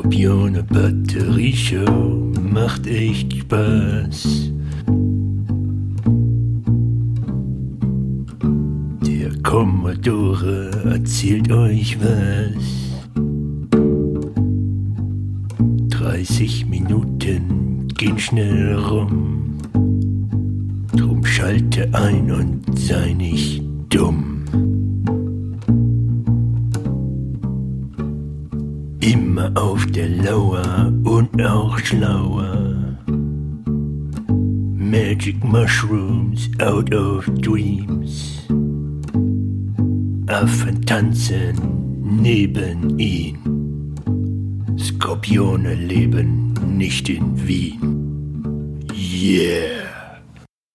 Skorpione Batterieshow macht echt Spaß. Der Commodore erzählt euch was. 30 Minuten gehen schnell rum. Drum schalte ein und sei nicht dumm. Immer auf der Lauer und auch schlauer. Magic Mushrooms out of dreams. Affen tanzen neben ihn. Skorpione leben nicht in Wien. Yeah.